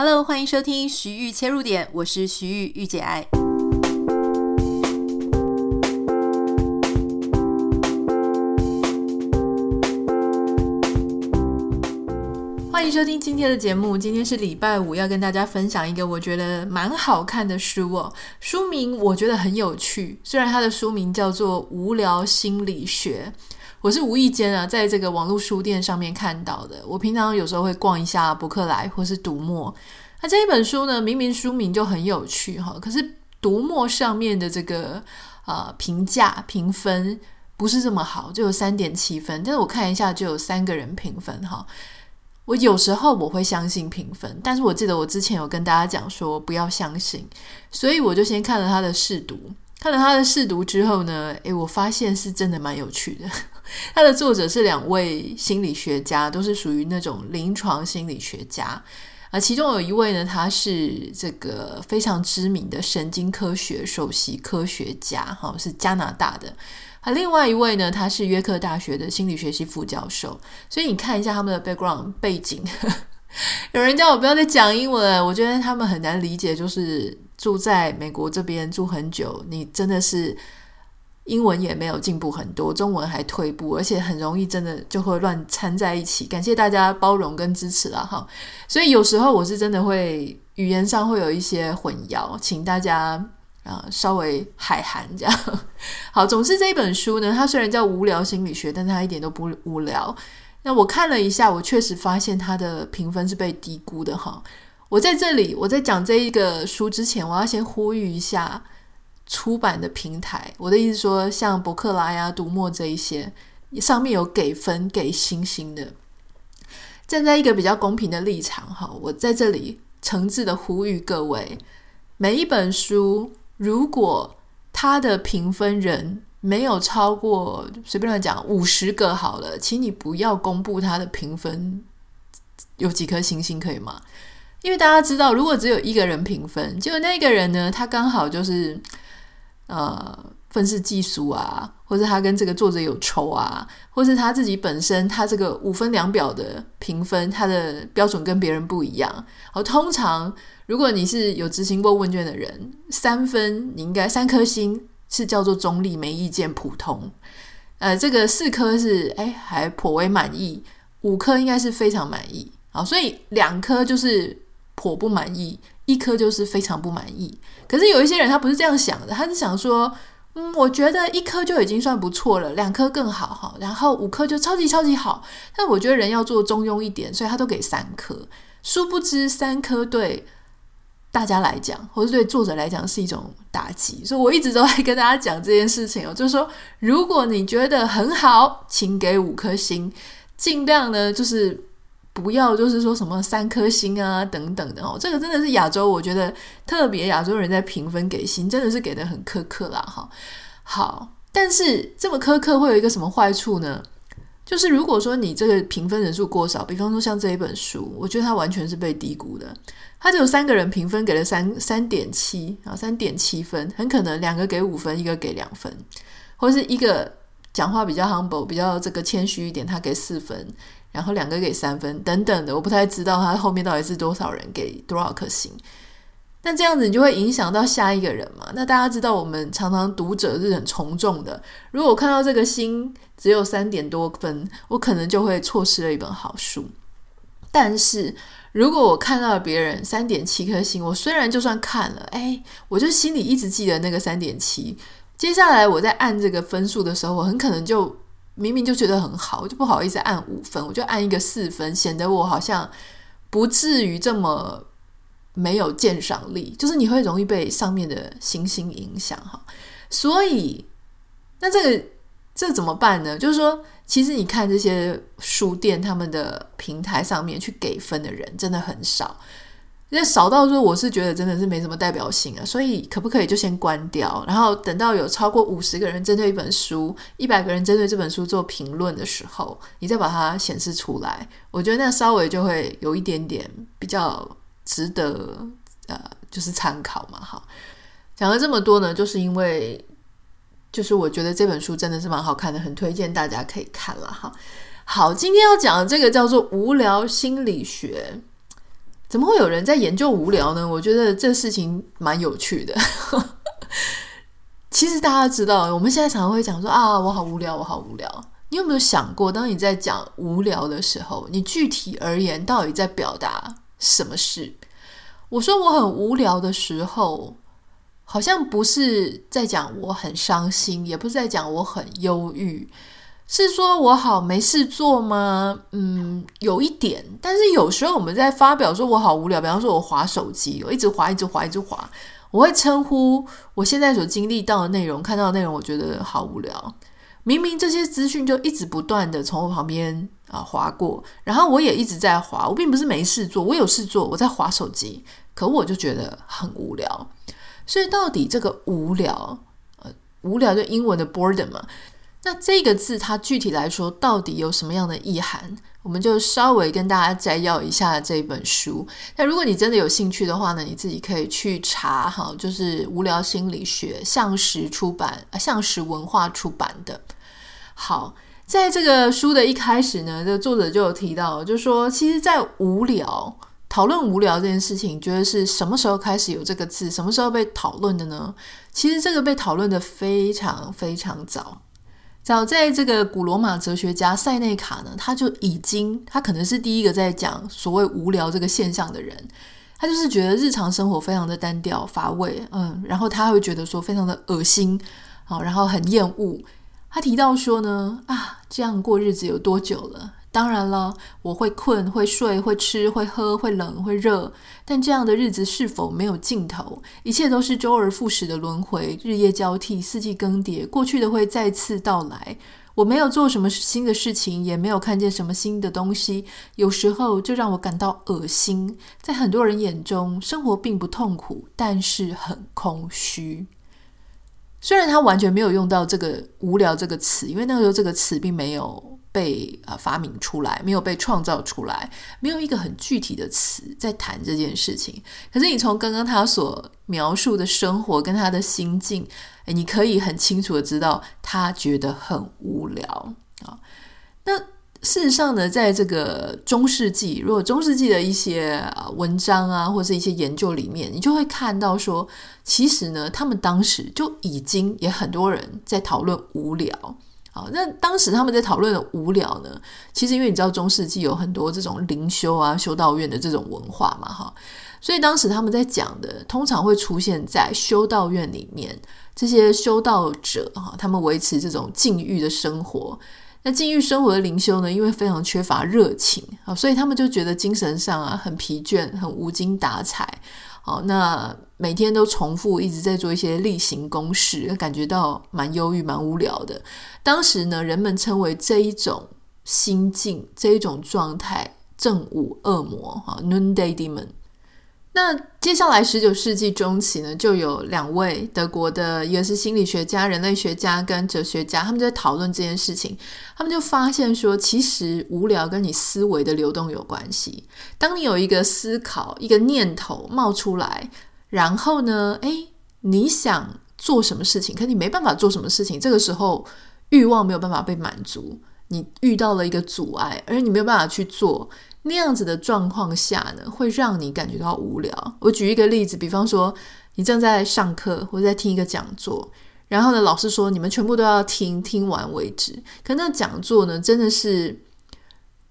Hello，欢迎收听徐玉切入点，我是徐豫御姐爱。欢迎收听今天的节目。今天是礼拜五，要跟大家分享一个我觉得蛮好看的书哦。书名我觉得很有趣，虽然它的书名叫做《无聊心理学》。我是无意间啊，在这个网络书店上面看到的。我平常有时候会逛一下博客来或是读墨。那这一本书呢，明明书名就很有趣哈，可是读墨上面的这个呃评价评分不是这么好，就有三点七分。但是我看一下，就有三个人评分哈。我有时候我会相信评分，但是我记得我之前有跟大家讲说不要相信，所以我就先看了他的试读。看了他的试读之后呢，诶，我发现是真的蛮有趣的。他的作者是两位心理学家，都是属于那种临床心理学家啊。其中有一位呢，他是这个非常知名的神经科学首席科学家，哈，是加拿大的。啊，另外一位呢，他是约克大学的心理学系副教授。所以你看一下他们的 background 背景。有人叫我不要再讲英文，我觉得他们很难理解，就是。住在美国这边住很久，你真的是英文也没有进步很多，中文还退步，而且很容易真的就会乱掺在一起。感谢大家包容跟支持啦，哈。所以有时候我是真的会语言上会有一些混淆，请大家啊、稍微海涵这样。好，总之这一本书呢，它虽然叫无聊心理学，但它一点都不无聊。那我看了一下，我确实发现它的评分是被低估的哈。我在这里，我在讲这一个书之前，我要先呼吁一下出版的平台。我的意思说，像博客来呀、读墨这一些，上面有给分、给星星的。站在一个比较公平的立场，哈，我在这里诚挚的呼吁各位：每一本书，如果它的评分人没有超过，随便乱讲五十个好了，请你不要公布它的评分有几颗星星，可以吗？因为大家知道，如果只有一个人评分，结果那个人呢，他刚好就是呃愤世嫉俗啊，或者他跟这个作者有仇啊，或是他自己本身他这个五分量表的评分，他的标准跟别人不一样。好，通常如果你是有执行过问卷的人，三分你应该三颗星是叫做中立，没意见，普通。呃，这个四颗是哎还颇为满意，五颗应该是非常满意。好，所以两颗就是。颇不满意，一颗就是非常不满意。可是有一些人他不是这样想的，他是想说，嗯，我觉得一颗就已经算不错了，两颗更好哈，然后五颗就超级超级好。但我觉得人要做中庸一点，所以他都给三颗。殊不知三颗对大家来讲，或者对作者来讲是一种打击。所以我一直都在跟大家讲这件事情哦，就是说，如果你觉得很好，请给五颗星，尽量呢就是。不要就是说什么三颗星啊等等的哦，这个真的是亚洲，我觉得特别亚洲人在评分给星，真的是给得很苛刻啦哈。好，但是这么苛刻会有一个什么坏处呢？就是如果说你这个评分人数过少，比方说像这一本书，我觉得它完全是被低估的。它只有三个人评分给了三三点七啊，三点七分，很可能两个给五分，一个给两分，或是一个讲话比较 humble，比较这个谦虚一点，他给四分。然后两个给三分等等的，我不太知道他后面到底是多少人给多少颗星。那这样子你就会影响到下一个人嘛？那大家知道我们常常读者是很从众的，如果我看到这个星只有三点多分，我可能就会错失了一本好书。但是如果我看到别人三点七颗星，我虽然就算看了，哎，我就心里一直记得那个三点七。接下来我在按这个分数的时候，我很可能就。明明就觉得很好，我就不好意思按五分，我就按一个四分，显得我好像不至于这么没有鉴赏力。就是你会容易被上面的星星影响哈，所以那这个这怎么办呢？就是说，其实你看这些书店他们的平台上面去给分的人真的很少。那少到说，我是觉得真的是没什么代表性啊，所以可不可以就先关掉，然后等到有超过五十个人针对一本书，一百个人针对这本书做评论的时候，你再把它显示出来，我觉得那稍微就会有一点点比较值得呃，就是参考嘛。哈，讲了这么多呢，就是因为就是我觉得这本书真的是蛮好看的，很推荐大家可以看了哈。好，今天要讲的这个叫做无聊心理学。怎么会有人在研究无聊呢？我觉得这事情蛮有趣的。其实大家知道，我们现在常常会讲说啊，我好无聊，我好无聊。你有没有想过，当你在讲无聊的时候，你具体而言到底在表达什么事？我说我很无聊的时候，好像不是在讲我很伤心，也不是在讲我很忧郁，是说我好没事做吗？嗯，有一点。但是有时候我们在发表说我好无聊，比方说我滑手机，我一直滑，一直滑，一直滑，我会称呼我现在所经历到的内容、看到的内容，我觉得好无聊。明明这些资讯就一直不断的从我旁边啊滑过，然后我也一直在滑，我并不是没事做，我有事做，我在滑手机，可我就觉得很无聊。所以到底这个无聊，呃，无聊就英文的 boredom 嘛，那这个字它具体来说到底有什么样的意涵？我们就稍微跟大家摘要一下这本书。那如果你真的有兴趣的话呢，你自己可以去查哈，就是《无聊心理学》，向实出版，向实文化出版的。好，在这个书的一开始呢，这作者就有提到，就说，其实，在无聊讨论无聊这件事情，觉得是什么时候开始有这个字，什么时候被讨论的呢？其实这个被讨论的非常非常早，早在这个古罗马哲学家塞内卡呢，他就已经，他可能是第一个在讲所谓无聊这个现象的人，他就是觉得日常生活非常的单调乏味，嗯，然后他会觉得说非常的恶心，好，然后很厌恶。他提到说呢，啊，这样过日子有多久了？当然了，我会困，会睡，会吃，会喝，会冷，会热。但这样的日子是否没有尽头？一切都是周而复始的轮回，日夜交替，四季更迭，过去的会再次到来。我没有做什么新的事情，也没有看见什么新的东西。有时候就让我感到恶心。在很多人眼中，生活并不痛苦，但是很空虚。虽然他完全没有用到这个“无聊”这个词，因为那个时候这个词并没有被啊发明出来，没有被创造出来，没有一个很具体的词在谈这件事情。可是你从刚刚他所描述的生活跟他的心境，诶，你可以很清楚的知道他觉得很无聊啊。那。事实上呢，在这个中世纪，如果中世纪的一些文章啊，或者是一些研究里面，你就会看到说，其实呢，他们当时就已经也很多人在讨论无聊。那当时他们在讨论的无聊呢，其实因为你知道中世纪有很多这种灵修啊、修道院的这种文化嘛，哈，所以当时他们在讲的，通常会出现在修道院里面，这些修道者哈，他们维持这种禁欲的生活。那禁欲生活的灵修呢，因为非常缺乏热情啊，所以他们就觉得精神上啊很疲倦，很无精打采。好，那每天都重复一直在做一些例行公事，感觉到蛮忧郁、蛮无聊的。当时呢，人们称为这一种心境、这一种状态“正午恶魔”哈 （Noonday Demon）。那接下来，十九世纪中期呢，就有两位德国的，一个是心理学家、人类学家跟哲学家，他们在讨论这件事情。他们就发现说，其实无聊跟你思维的流动有关系。当你有一个思考、一个念头冒出来，然后呢，诶，你想做什么事情，可你没办法做什么事情，这个时候欲望没有办法被满足，你遇到了一个阻碍，而你没有办法去做。那样子的状况下呢，会让你感觉到无聊。我举一个例子，比方说，你正在上课或者在听一个讲座，然后呢，老师说你们全部都要听，听完为止。可那讲座呢，真的是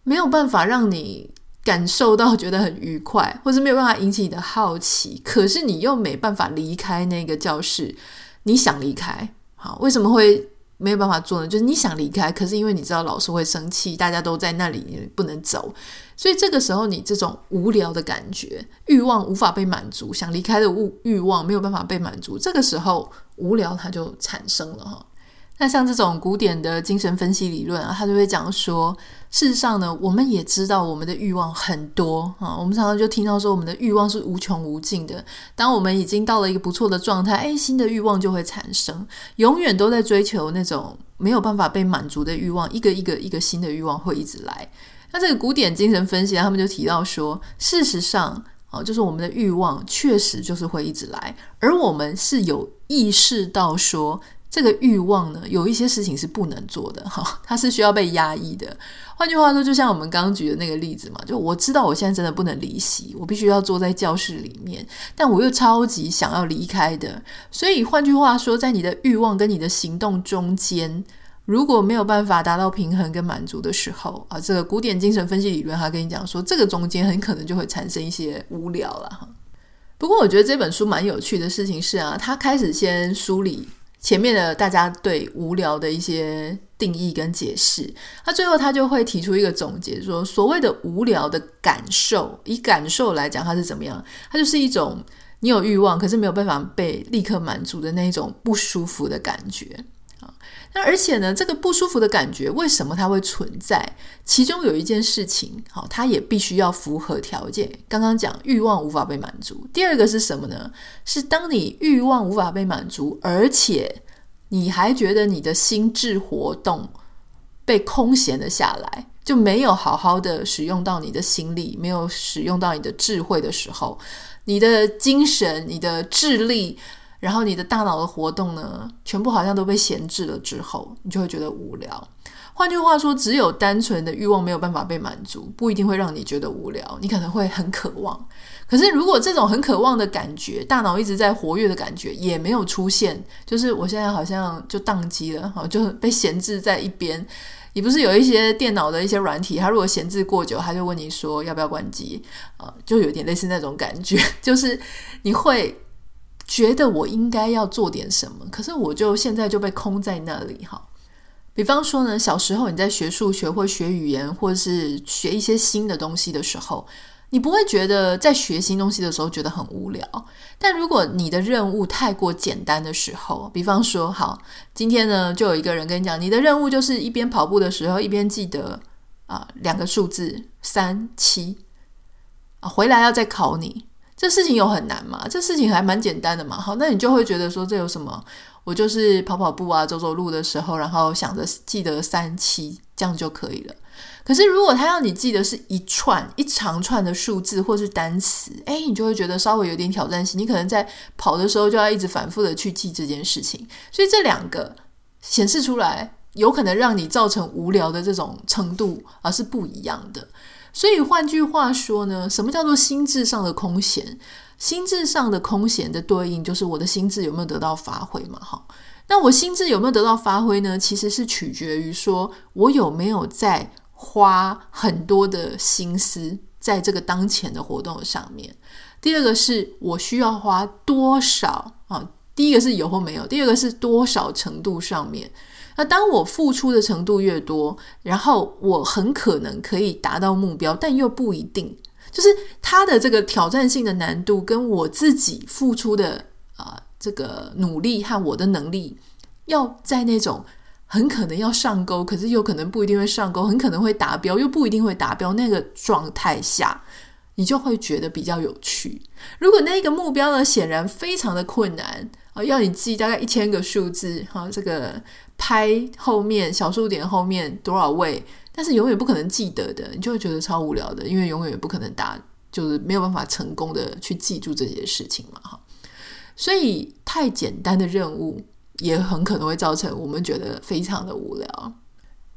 没有办法让你感受到觉得很愉快，或是没有办法引起你的好奇。可是你又没办法离开那个教室，你想离开，好，为什么会？没有办法做呢，就是你想离开，可是因为你知道老师会生气，大家都在那里，你不能走，所以这个时候你这种无聊的感觉、欲望无法被满足，想离开的欲欲望没有办法被满足，这个时候无聊它就产生了哈。那像这种古典的精神分析理论啊，他就会讲说，事实上呢，我们也知道我们的欲望很多啊，我们常常就听到说，我们的欲望是无穷无尽的。当我们已经到了一个不错的状态，哎，新的欲望就会产生，永远都在追求那种没有办法被满足的欲望，一个一个一个新的欲望会一直来。那这个古典精神分析，他们就提到说，事实上。哦，就是我们的欲望确实就是会一直来，而我们是有意识到说这个欲望呢，有一些事情是不能做的哈，它是需要被压抑的。换句话说，就像我们刚刚举的那个例子嘛，就我知道我现在真的不能离席，我必须要坐在教室里面，但我又超级想要离开的。所以换句话说，在你的欲望跟你的行动中间，如果没有办法达到平衡跟满足的时候啊，这个古典精神分析理论他跟你讲说，这个中间很可能就会产生一些无聊了哈。不过我觉得这本书蛮有趣的事情是啊，他开始先梳理。前面的大家对无聊的一些定义跟解释，那最后他就会提出一个总结，说所谓的无聊的感受，以感受来讲，它是怎么样？它就是一种你有欲望，可是没有办法被立刻满足的那一种不舒服的感觉。那而且呢，这个不舒服的感觉为什么它会存在？其中有一件事情，好，它也必须要符合条件。刚刚讲欲望无法被满足，第二个是什么呢？是当你欲望无法被满足，而且你还觉得你的心智活动被空闲了下来，就没有好好的使用到你的心力，没有使用到你的智慧的时候，你的精神、你的智力。然后你的大脑的活动呢，全部好像都被闲置了之后，你就会觉得无聊。换句话说，只有单纯的欲望没有办法被满足，不一定会让你觉得无聊。你可能会很渴望，可是如果这种很渴望的感觉，大脑一直在活跃的感觉也没有出现，就是我现在好像就宕机了，好就被闲置在一边。你不是有一些电脑的一些软体，它如果闲置过久，它就问你说要不要关机啊？就有点类似那种感觉，就是你会。觉得我应该要做点什么，可是我就现在就被空在那里哈。比方说呢，小时候你在学数学或学语言，或是学一些新的东西的时候，你不会觉得在学新东西的时候觉得很无聊。但如果你的任务太过简单的时候，比方说，好，今天呢就有一个人跟你讲，你的任务就是一边跑步的时候一边记得啊两个数字三七啊，回来要再考你。这事情有很难吗？这事情还蛮简单的嘛。好，那你就会觉得说，这有什么？我就是跑跑步啊，走走路的时候，然后想着记得三七，这样就可以了。可是如果他要你记得是一串一长串的数字或是单词，哎，你就会觉得稍微有点挑战性。你可能在跑的时候就要一直反复的去记这件事情。所以这两个显示出来，有可能让你造成无聊的这种程度啊，是不一样的。所以换句话说呢，什么叫做心智上的空闲？心智上的空闲的对应就是我的心智有没有得到发挥嘛？哈，那我心智有没有得到发挥呢？其实是取决于说我有没有在花很多的心思在这个当前的活动上面。第二个是我需要花多少啊？第一个是有或没有，第二个是多少程度上面。那当我付出的程度越多，然后我很可能可以达到目标，但又不一定。就是它的这个挑战性的难度，跟我自己付出的啊、这个努力和我的能力，要在那种很可能要上钩，可是又可能不一定会上钩，很可能会达标，又不一定会达标那个状态下，你就会觉得比较有趣。如果那个目标呢，显然非常的困难要你记大概一千个数字，哈、这个。拍后面小数点后面多少位，但是永远不可能记得的，你就会觉得超无聊的，因为永远也不可能答，就是没有办法成功的去记住这些事情嘛，哈。所以太简单的任务也很可能会造成我们觉得非常的无聊。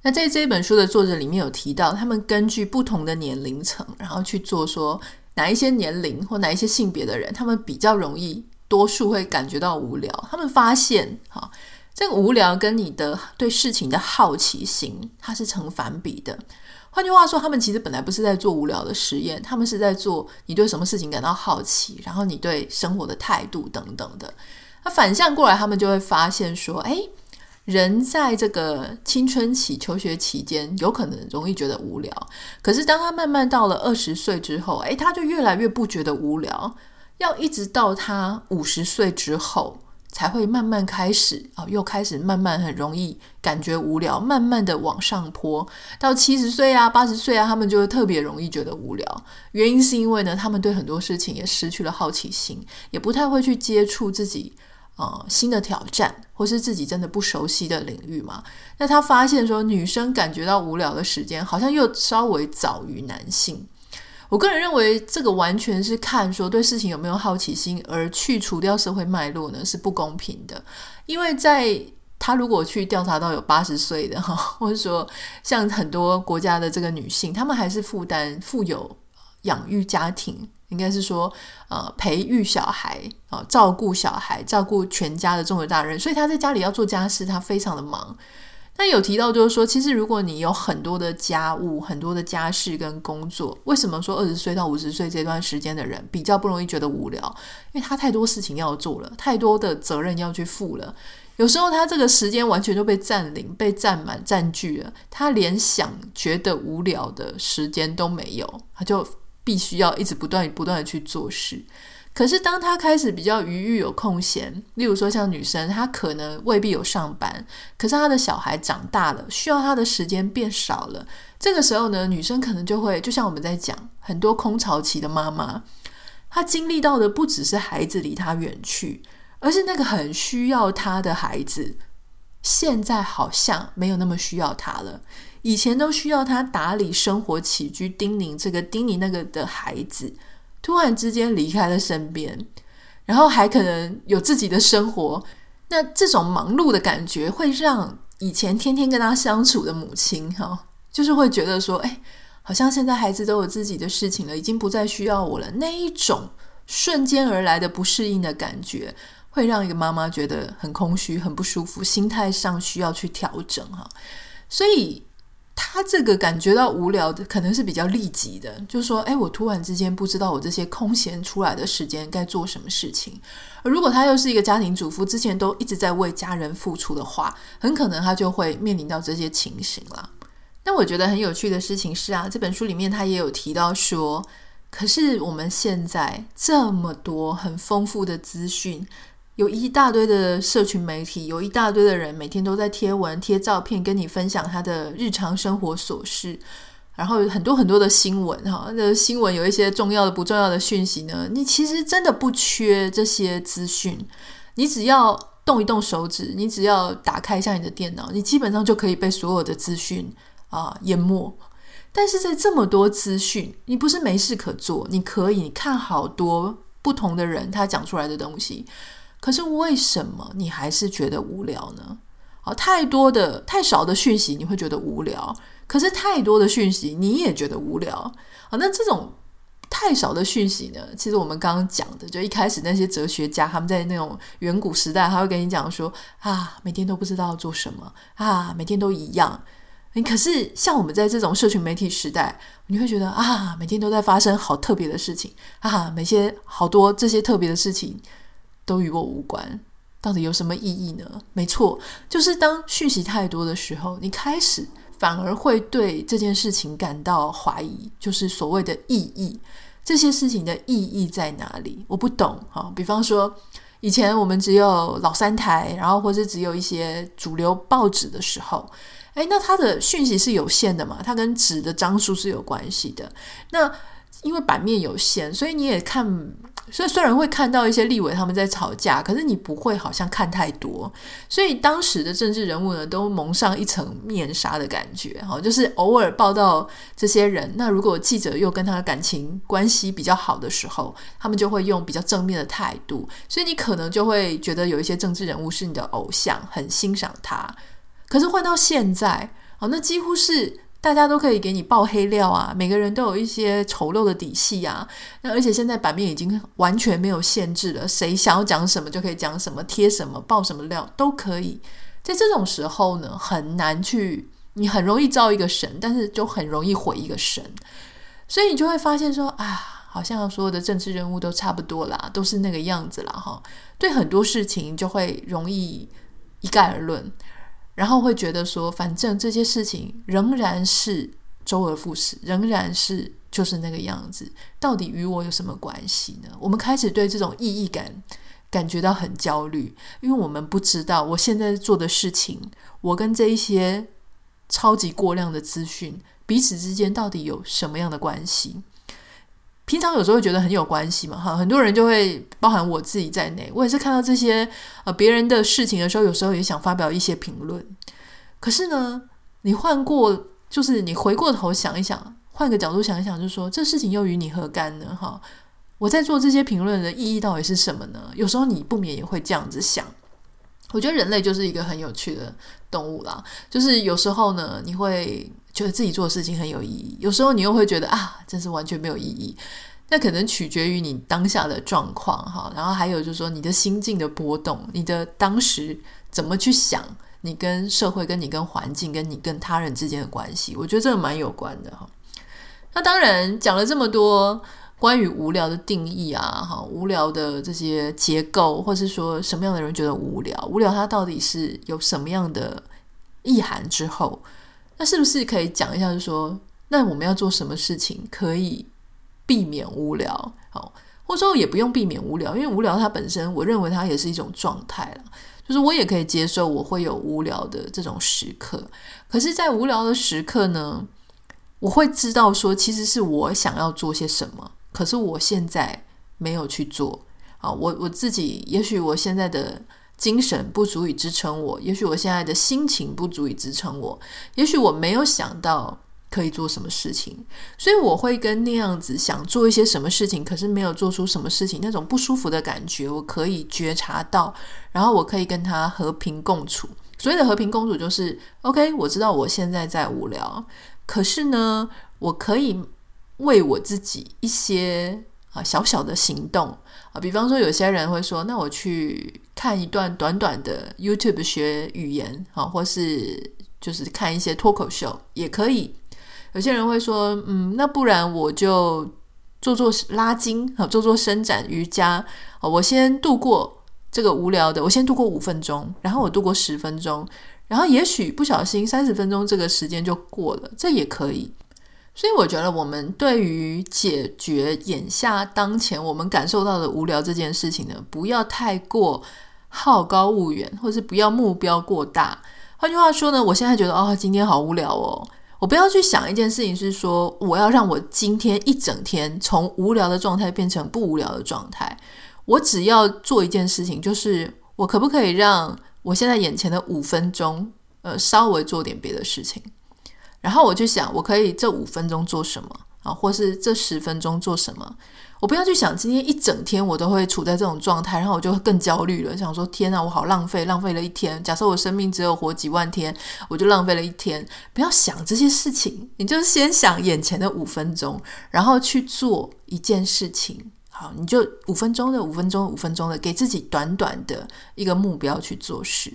那在这本书的作者里面有提到，他们根据不同的年龄层，然后去做说哪一些年龄或哪一些性别的人，他们比较容易，多数会感觉到无聊。他们发现，哈。这个无聊跟你的对事情的好奇心，它是成反比的。换句话说，他们其实本来不是在做无聊的实验，他们是在做你对什么事情感到好奇，然后你对生活的态度等等的。那反向过来，他们就会发现说，哎，人在这个青春期、求学期间，有可能容易觉得无聊。可是当他慢慢到了二十岁之后，哎，他就越来越不觉得无聊。要一直到他五十岁之后。才会慢慢开始啊，又开始慢慢很容易感觉无聊，慢慢的往上坡。到七十岁啊、八十岁啊，他们就会特别容易觉得无聊。原因是因为呢，他们对很多事情也失去了好奇心，也不太会去接触自己啊、呃、新的挑战，或是自己真的不熟悉的领域嘛。那他发现说，女生感觉到无聊的时间好像又稍微早于男性。我个人认为，这个完全是看说对事情有没有好奇心，而去除掉社会脉络呢，是不公平的。因为在他如果去调查到有八十岁的哈，或者说像很多国家的这个女性，她们还是负担负有养育家庭，应该是说呃培育小孩啊、照顾小孩，照顾全家的重责大任，所以她在家里要做家事，她非常的忙。那有提到就是说，其实如果你有很多的家务、很多的家事跟工作，为什么说二十岁到五十岁这段时间的人比较不容易觉得无聊？因为他太多事情要做了，太多的责任要去负了。有时候他这个时间完全就被占领、被占满、占据了，他连想觉得无聊的时间都没有，他就必须要一直不断、不断的去做事。可是当他开始比较余裕、有空闲，例如说像女生，她可能未必有上班，可是她的小孩长大了，需要她的时间变少了。这个时候呢，女生可能就会，就像我们在讲很多空巢期的妈妈，她经历到的不只是孩子离她远去。而是那个很需要她的孩子，现在好像没有那么需要她了。以前都需要她打理生活起居、叮咛这个、叮咛那个的孩子，突然之间离开了身边，然后还可能有自己的生活。那这种忙碌的感觉，会让以前天天跟他相处的母亲，哈，就是会觉得说，哎，好像现在孩子都有自己的事情了，已经不再需要我了。那一种瞬间而来的不适应的感觉。会让一个妈妈觉得很空虚、很不舒服，心态上需要去调整哈。所以他这个感觉到无聊的，可能是比较立即的，就是说，哎，我突然之间不知道我这些空闲出来的时间该做什么事情。而如果他又是一个家庭主妇，之前都一直在为家人付出的话，很可能他就会面临到这些情形了。那我觉得很有趣的事情是啊，这本书里面他也有提到说，可是我们现在这么多很丰富的资讯。有一大堆的社群媒体，有一大堆的人每天都在贴文、贴照片，跟你分享他的日常生活琐事，然后很多很多的新闻哈。那新闻有一些重要的、不重要的讯息呢，你其实真的不缺这些资讯，你只要动一动手指，你只要打开一下你的电脑，你基本上就可以被所有的资讯啊淹没。但是在这么多资讯，你不是没事可做，你可以你看好多不同的人他讲出来的东西。可是为什么你还是觉得无聊呢？啊，太多的、太少的讯息你会觉得无聊，可是太多的讯息你也觉得无聊啊。那这种太少的讯息呢？其实我们刚刚讲的，就一开始那些哲学家他们在那种远古时代，他会跟你讲说啊，每天都不知道做什么啊，每天都一样。可是像我们在这种社群媒体时代，你会觉得啊，每天都在发生好特别的事情啊，每些好多这些特别的事情。都与我无关，到底有什么意义呢？没错，就是当讯息太多的时候，你开始反而会对这件事情感到怀疑，就是所谓的意义，这些事情的意义在哪里？我不懂啊。比方说，以前我们只有老三台，然后或者只有一些主流报纸的时候，诶，那它的讯息是有限的嘛？它跟纸的张数是有关系的。那因为版面有限，所以你也看。所以虽然会看到一些立委他们在吵架，可是你不会好像看太多。所以当时的政治人物呢，都蒙上一层面纱的感觉，哈，就是偶尔报道这些人。那如果记者又跟他的感情关系比较好的时候，他们就会用比较正面的态度。所以你可能就会觉得有一些政治人物是你的偶像，很欣赏他。可是换到现在，哦，那几乎是。大家都可以给你爆黑料啊，每个人都有一些丑陋的底细啊。那而且现在版面已经完全没有限制了，谁想要讲什么就可以讲什么，贴什么爆什么料都可以。在这种时候呢，很难去，你很容易造一个神，但是就很容易毁一个神。所以你就会发现说啊，好像所有的政治人物都差不多啦，都是那个样子啦，哈。对很多事情就会容易一概而论。然后会觉得说，反正这些事情仍然是周而复始，仍然是就是那个样子，到底与我有什么关系呢？我们开始对这种意义感感觉到很焦虑，因为我们不知道我现在做的事情，我跟这一些超级过量的资讯彼此之间到底有什么样的关系。平常有时候会觉得很有关系嘛，哈，很多人就会包含我自己在内，我也是看到这些呃别人的事情的时候，有时候也想发表一些评论。可是呢，你换过，就是你回过头想一想，换个角度想一想，就说这事情又与你何干呢？哈，我在做这些评论的意义到底是什么呢？有时候你不免也会这样子想。我觉得人类就是一个很有趣的动物啦，就是有时候呢，你会觉得自己做的事情很有意义，有时候你又会觉得啊，真是完全没有意义。那可能取决于你当下的状况哈，然后还有就是说你的心境的波动，你的当时怎么去想，你跟社会、跟你跟环境、跟你跟他人之间的关系，我觉得这个蛮有关的哈。那当然讲了这么多。关于无聊的定义啊，哈，无聊的这些结构，或是说什么样的人觉得无聊？无聊它到底是有什么样的意涵？之后，那是不是可以讲一下？就是说，那我们要做什么事情可以避免无聊？好，或者说也不用避免无聊，因为无聊它本身，我认为它也是一种状态了。就是我也可以接受我会有无聊的这种时刻，可是，在无聊的时刻呢，我会知道说，其实是我想要做些什么。可是我现在没有去做啊，我我自己，也许我现在的精神不足以支撑我，也许我现在的心情不足以支撑我，也许我没有想到可以做什么事情，所以我会跟那样子想做一些什么事情，可是没有做出什么事情，那种不舒服的感觉，我可以觉察到，然后我可以跟他和平共处。所谓的和平共处，就是 OK，我知道我现在在无聊，可是呢，我可以。为我自己一些啊小小的行动啊，比方说有些人会说，那我去看一段短短的 YouTube 学语言啊，或是就是看一些脱口秀也可以。有些人会说，嗯，那不然我就做做拉筋啊，做做伸展瑜伽啊，我先度过这个无聊的，我先度过五分钟，然后我度过十分钟，然后也许不小心三十分钟这个时间就过了，这也可以。所以我觉得，我们对于解决眼下当前我们感受到的无聊这件事情呢，不要太过好高骛远，或是不要目标过大。换句话说呢，我现在觉得哦，今天好无聊哦，我不要去想一件事情，是说我要让我今天一整天从无聊的状态变成不无聊的状态。我只要做一件事情，就是我可不可以让我现在眼前的五分钟，呃，稍微做点别的事情。然后我就想，我可以这五分钟做什么啊，或是这十分钟做什么？我不要去想今天一整天我都会处在这种状态，然后我就更焦虑了，想说天啊，我好浪费，浪费了一天。假设我生命只有活几万天，我就浪费了一天。不要想这些事情，你就先想眼前的五分钟，然后去做一件事情。好，你就五分钟的五分钟，五分钟的，给自己短短的一个目标去做事。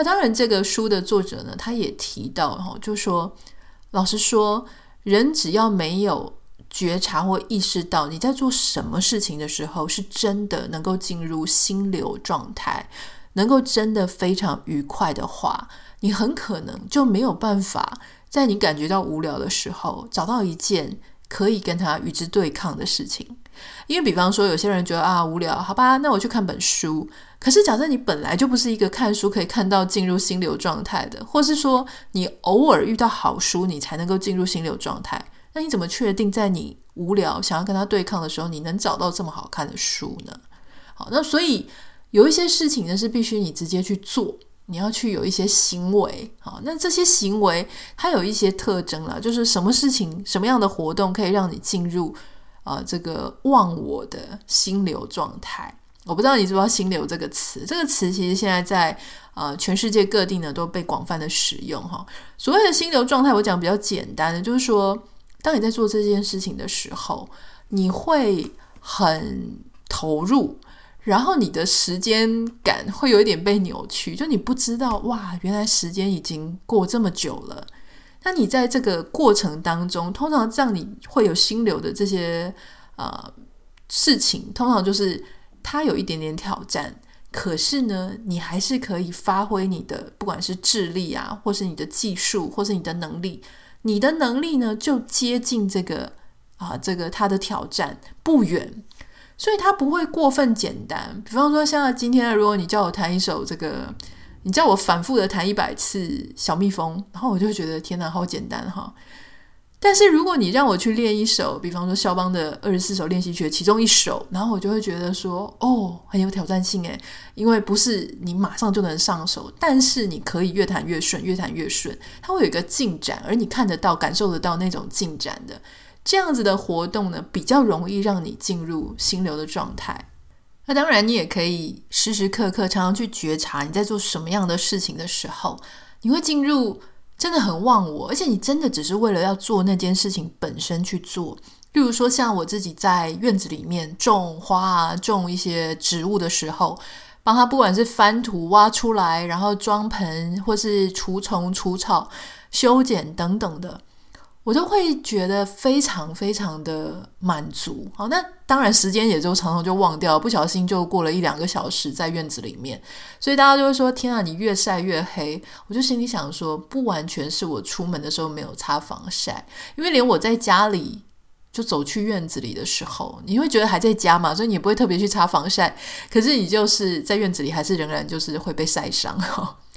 那当然，这个书的作者呢，他也提到哈，就说，老实说，人只要没有觉察或意识到你在做什么事情的时候，是真的能够进入心流状态，能够真的非常愉快的话，你很可能就没有办法在你感觉到无聊的时候，找到一件可以跟他与之对抗的事情。因为，比方说，有些人觉得啊无聊，好吧，那我去看本书。可是，假设你本来就不是一个看书可以看到进入心流状态的，或是说你偶尔遇到好书，你才能够进入心流状态，那你怎么确定在你无聊想要跟他对抗的时候，你能找到这么好看的书呢？好，那所以有一些事情呢是必须你直接去做，你要去有一些行为。好，那这些行为它有一些特征了，就是什么事情、什么样的活动可以让你进入啊、呃、这个忘我的心流状态。我不知道你知不知道“心流”这个词，这个词其实现在在呃全世界各地呢都被广泛的使用哈。所谓的心流状态，我讲比较简单的，就是说，当你在做这件事情的时候，你会很投入，然后你的时间感会有一点被扭曲，就你不知道哇，原来时间已经过这么久了。那你在这个过程当中，通常让你会有心流的这些呃事情，通常就是。它有一点点挑战，可是呢，你还是可以发挥你的，不管是智力啊，或是你的技术，或是你的能力。你的能力呢，就接近这个啊，这个它的挑战不远，所以它不会过分简单。比方说，像今天，如果你叫我弹一首这个，你叫我反复的弹一百次小蜜蜂，然后我就会觉得天哪，好简单哈。但是如果你让我去练一首，比方说肖邦的二十四首练习曲其中一首，然后我就会觉得说，哦，很有挑战性诶，因为不是你马上就能上手，但是你可以越弹越顺，越弹越顺，它会有一个进展，而你看得到、感受得到那种进展的这样子的活动呢，比较容易让你进入心流的状态。那当然，你也可以时时刻刻、常常去觉察你在做什么样的事情的时候，你会进入真的很忘我，而且你真的只是为了要做那件事情本身去做。例如说，像我自己在院子里面种花啊，种一些植物的时候，帮它不管是翻土挖出来，然后装盆，或是除虫除草、修剪等等的，我都会觉得非常非常的满足。好，那当然时间也就常常就忘掉，不小心就过了一两个小时在院子里面，所以大家就会说：“天啊，你越晒越黑。”我就心里想说，不完全是我出门的时候没有擦防晒，因为连我在家里。就走去院子里的时候，你会觉得还在家嘛，所以你也不会特别去擦防晒。可是你就是在院子里，还是仍然就是会被晒伤。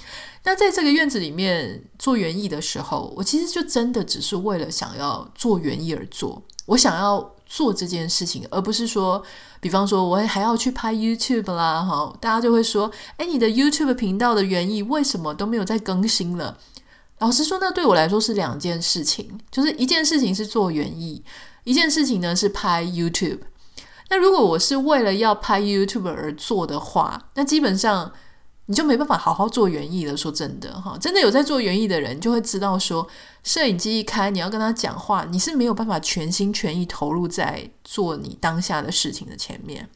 那在这个院子里面做园艺的时候，我其实就真的只是为了想要做园艺而做。我想要做这件事情，而不是说，比方说我还要去拍 YouTube 啦，哈，大家就会说，诶，你的 YouTube 频道的园艺为什么都没有再更新了？老实说，那对我来说是两件事情，就是一件事情是做园艺。一件事情呢是拍 YouTube，那如果我是为了要拍 YouTube 而做的话，那基本上你就没办法好好做园艺了。说真的哈，真的有在做园艺的人就会知道说，摄影机一开，你要跟他讲话，你是没有办法全心全意投入在做你当下的事情的前面。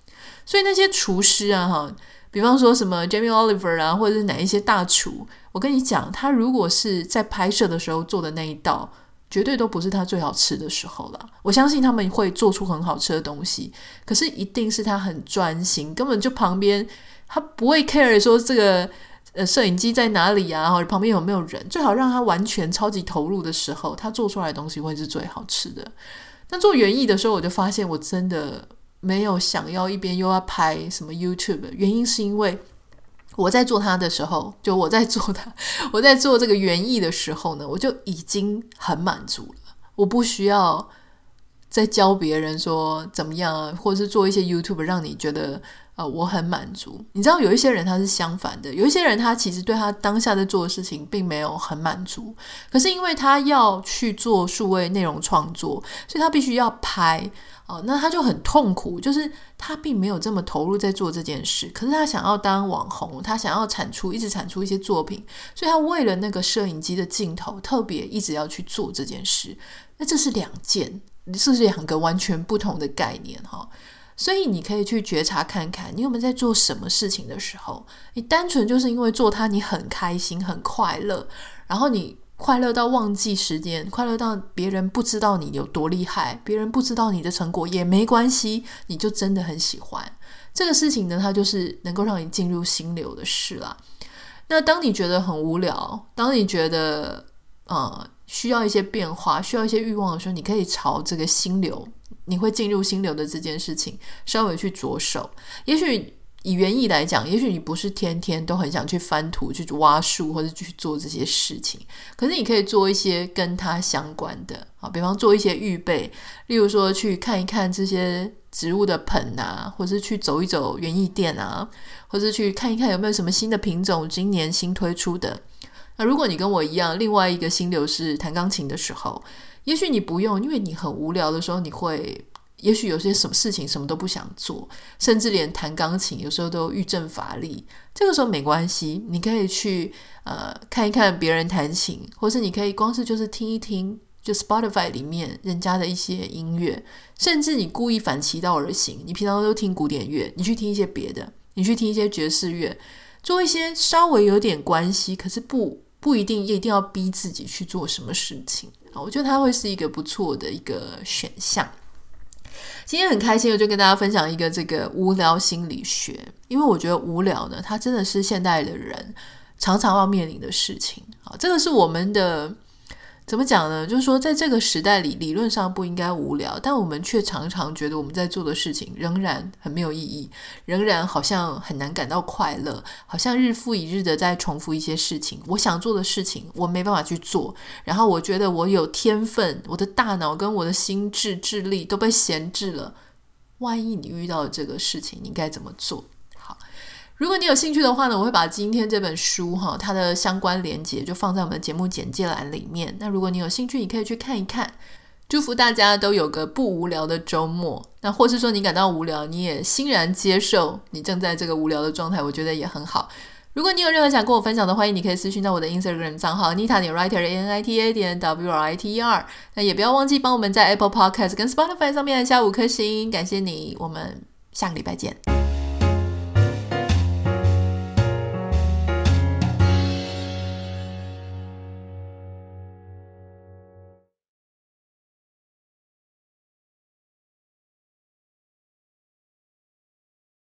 所以那些厨师啊哈，比方说什么 Jamie Oliver 啊，或者是哪一些大厨，我跟你讲，他如果是在拍摄的时候做的那一道。绝对都不是他最好吃的时候了。我相信他们会做出很好吃的东西，可是一定是他很专心，根本就旁边他不会 care 说这个呃摄影机在哪里啊，然后旁边有没有人，最好让他完全超级投入的时候，他做出来的东西会是最好吃的。那做园艺的时候，我就发现我真的没有想要一边又要拍什么 YouTube，原因是因为。我在做它的时候，就我在做它，我在做这个园艺的时候呢，我就已经很满足了。我不需要再教别人说怎么样啊，或者是做一些 YouTube 让你觉得呃我很满足。你知道有一些人他是相反的，有一些人他其实对他当下在做的事情并没有很满足，可是因为他要去做数位内容创作，所以他必须要拍。哦，那他就很痛苦，就是他并没有这么投入在做这件事，可是他想要当网红，他想要产出，一直产出一些作品，所以他为了那个摄影机的镜头，特别一直要去做这件事。那这是两件，这是两个完全不同的概念哈。所以你可以去觉察看看，你有没有在做什么事情的时候，你单纯就是因为做它你很开心、很快乐，然后你。快乐到忘记时间，快乐到别人不知道你有多厉害，别人不知道你的成果也没关系，你就真的很喜欢这个事情呢。它就是能够让你进入心流的事啦。那当你觉得很无聊，当你觉得呃需要一些变化，需要一些欲望的时候，你可以朝这个心流，你会进入心流的这件事情稍微去着手，也许。以园艺来讲，也许你不是天天都很想去翻土、去挖树或者去做这些事情，可是你可以做一些跟它相关的啊，比方做一些预备，例如说去看一看这些植物的盆啊，或是去走一走园艺店啊，或是去看一看有没有什么新的品种今年新推出的。那如果你跟我一样，另外一个心流是弹钢琴的时候，也许你不用，因为你很无聊的时候，你会。也许有些什么事情什么都不想做，甚至连弹钢琴有时候都欲振乏力。这个时候没关系，你可以去呃看一看别人弹琴，或是你可以光是就是听一听，就 Spotify 里面人家的一些音乐，甚至你故意反其道而行，你平常都听古典乐，你去听一些别的，你去听一些爵士乐，做一些稍微有点关系，可是不不一定一定要逼自己去做什么事情啊。我觉得它会是一个不错的一个选项。今天很开心，我就跟大家分享一个这个无聊心理学，因为我觉得无聊呢，它真的是现代的人常常要面临的事情。啊，这个是我们的。怎么讲呢？就是说，在这个时代里，理论上不应该无聊，但我们却常常觉得我们在做的事情仍然很没有意义，仍然好像很难感到快乐，好像日复一日的在重复一些事情。我想做的事情，我没办法去做，然后我觉得我有天分，我的大脑跟我的心智智力都被闲置了。万一你遇到这个事情，你该怎么做？如果你有兴趣的话呢，我会把今天这本书哈，它的相关连接就放在我们的节目简介栏里面。那如果你有兴趣，你可以去看一看。祝福大家都有个不无聊的周末。那或是说你感到无聊，你也欣然接受你正在这个无聊的状态，我觉得也很好。如果你有任何想跟我分享的，欢迎你可以私讯到我的 Instagram 账号 Nita 点 Writer A N I T A 点 W R I T E R。那也不要忘记帮我们在 Apple Podcast 跟 Spotify 上面按下五颗星，感谢你。我们下个礼拜见。